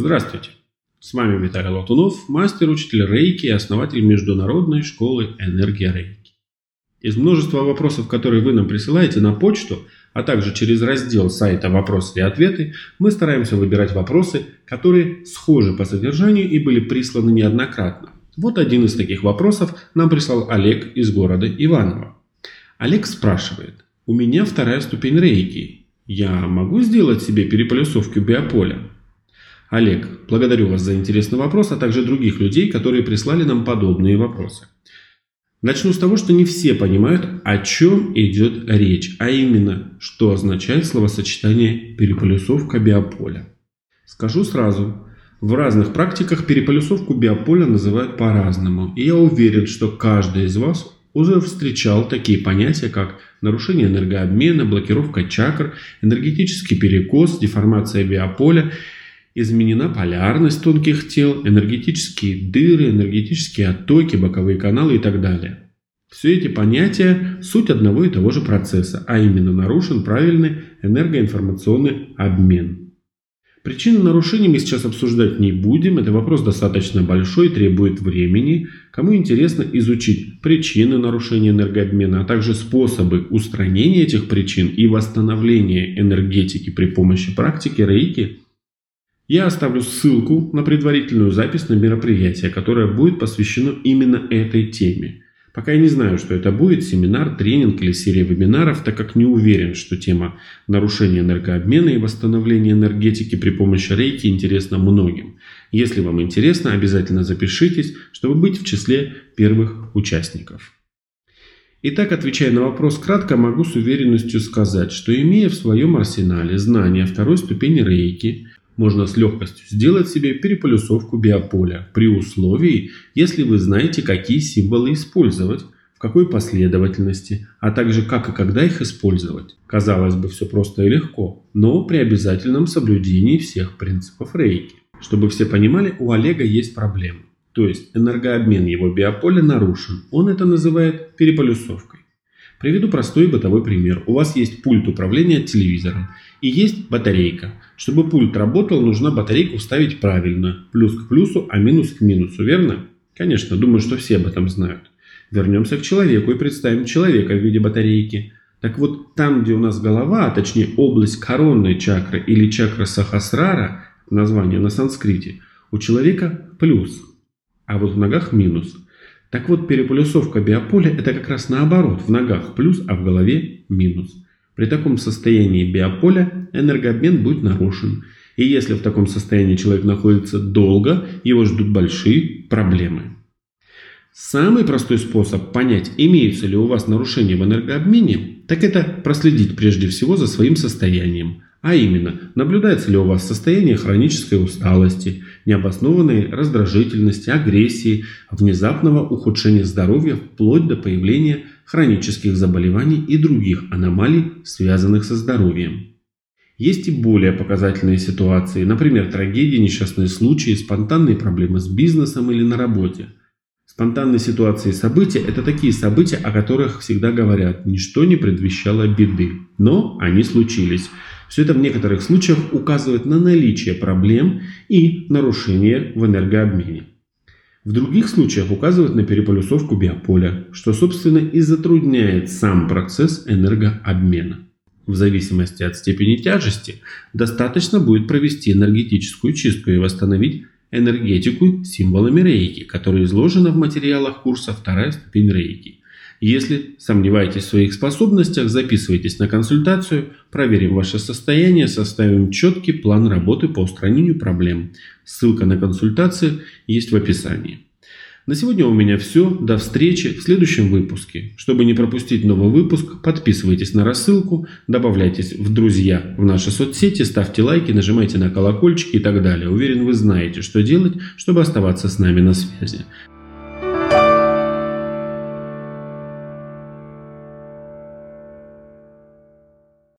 Здравствуйте! С вами Виталий Латунов, мастер-учитель Рейки и основатель Международной школы Энергия Рейки. Из множества вопросов, которые вы нам присылаете на почту, а также через раздел сайта «Вопросы и ответы», мы стараемся выбирать вопросы, которые схожи по содержанию и были присланы неоднократно. Вот один из таких вопросов нам прислал Олег из города Иваново. Олег спрашивает, у меня вторая ступень рейки. Я могу сделать себе переполюсовку биополя? Олег, благодарю вас за интересный вопрос, а также других людей, которые прислали нам подобные вопросы. Начну с того, что не все понимают, о чем идет речь, а именно, что означает словосочетание «переполюсовка биополя». Скажу сразу, в разных практиках переполюсовку биополя называют по-разному, и я уверен, что каждый из вас уже встречал такие понятия, как нарушение энергообмена, блокировка чакр, энергетический перекос, деформация биополя, изменена полярность тонких тел, энергетические дыры, энергетические оттоки, боковые каналы и так далее. Все эти понятия – суть одного и того же процесса, а именно нарушен правильный энергоинформационный обмен. Причины нарушений мы сейчас обсуждать не будем, это вопрос достаточно большой, требует времени. Кому интересно изучить причины нарушения энергообмена, а также способы устранения этих причин и восстановления энергетики при помощи практики рейки, я оставлю ссылку на предварительную запись на мероприятие, которое будет посвящено именно этой теме. Пока я не знаю, что это будет, семинар, тренинг или серия вебинаров, так как не уверен, что тема нарушения энергообмена и восстановления энергетики при помощи рейки интересна многим. Если вам интересно, обязательно запишитесь, чтобы быть в числе первых участников. Итак, отвечая на вопрос кратко, могу с уверенностью сказать, что имея в своем арсенале знания второй ступени рейки, можно с легкостью сделать себе переполюсовку биополя при условии, если вы знаете, какие символы использовать, в какой последовательности, а также как и когда их использовать. Казалось бы, все просто и легко, но при обязательном соблюдении всех принципов рейки. Чтобы все понимали, у Олега есть проблемы. То есть энергообмен его биополя нарушен. Он это называет переполюсовкой. Приведу простой бытовой пример. У вас есть пульт управления телевизором и есть батарейка. Чтобы пульт работал, нужно батарейку вставить правильно. Плюс к плюсу, а минус к минусу, верно? Конечно, думаю, что все об этом знают. Вернемся к человеку и представим человека в виде батарейки. Так вот, там, где у нас голова, а точнее область коронной чакры или чакра Сахасрара, название на санскрите, у человека плюс, а вот в ногах минус – так вот, переполюсовка биополя – это как раз наоборот, в ногах плюс, а в голове минус. При таком состоянии биополя энергообмен будет нарушен. И если в таком состоянии человек находится долго, его ждут большие проблемы. Самый простой способ понять, имеются ли у вас нарушения в энергообмене, так это проследить прежде всего за своим состоянием. А именно, наблюдается ли у вас состояние хронической усталости, необоснованной раздражительности, агрессии, внезапного ухудшения здоровья вплоть до появления хронических заболеваний и других аномалий, связанных со здоровьем. Есть и более показательные ситуации, например, трагедии, несчастные случаи, спонтанные проблемы с бизнесом или на работе. Спонтанные ситуации и события – это такие события, о которых всегда говорят, ничто не предвещало беды, но они случились – все это в некоторых случаях указывает на наличие проблем и нарушения в энергообмене. В других случаях указывает на переполюсовку биополя, что собственно и затрудняет сам процесс энергообмена. В зависимости от степени тяжести достаточно будет провести энергетическую чистку и восстановить энергетику символами рейки, которые изложены в материалах курса «Вторая ступень рейки». Если сомневаетесь в своих способностях, записывайтесь на консультацию, проверим ваше состояние, составим четкий план работы по устранению проблем. Ссылка на консультацию есть в описании. На сегодня у меня все. До встречи в следующем выпуске. Чтобы не пропустить новый выпуск, подписывайтесь на рассылку, добавляйтесь в друзья в наши соцсети, ставьте лайки, нажимайте на колокольчики и так далее. Уверен, вы знаете, что делать, чтобы оставаться с нами на связи.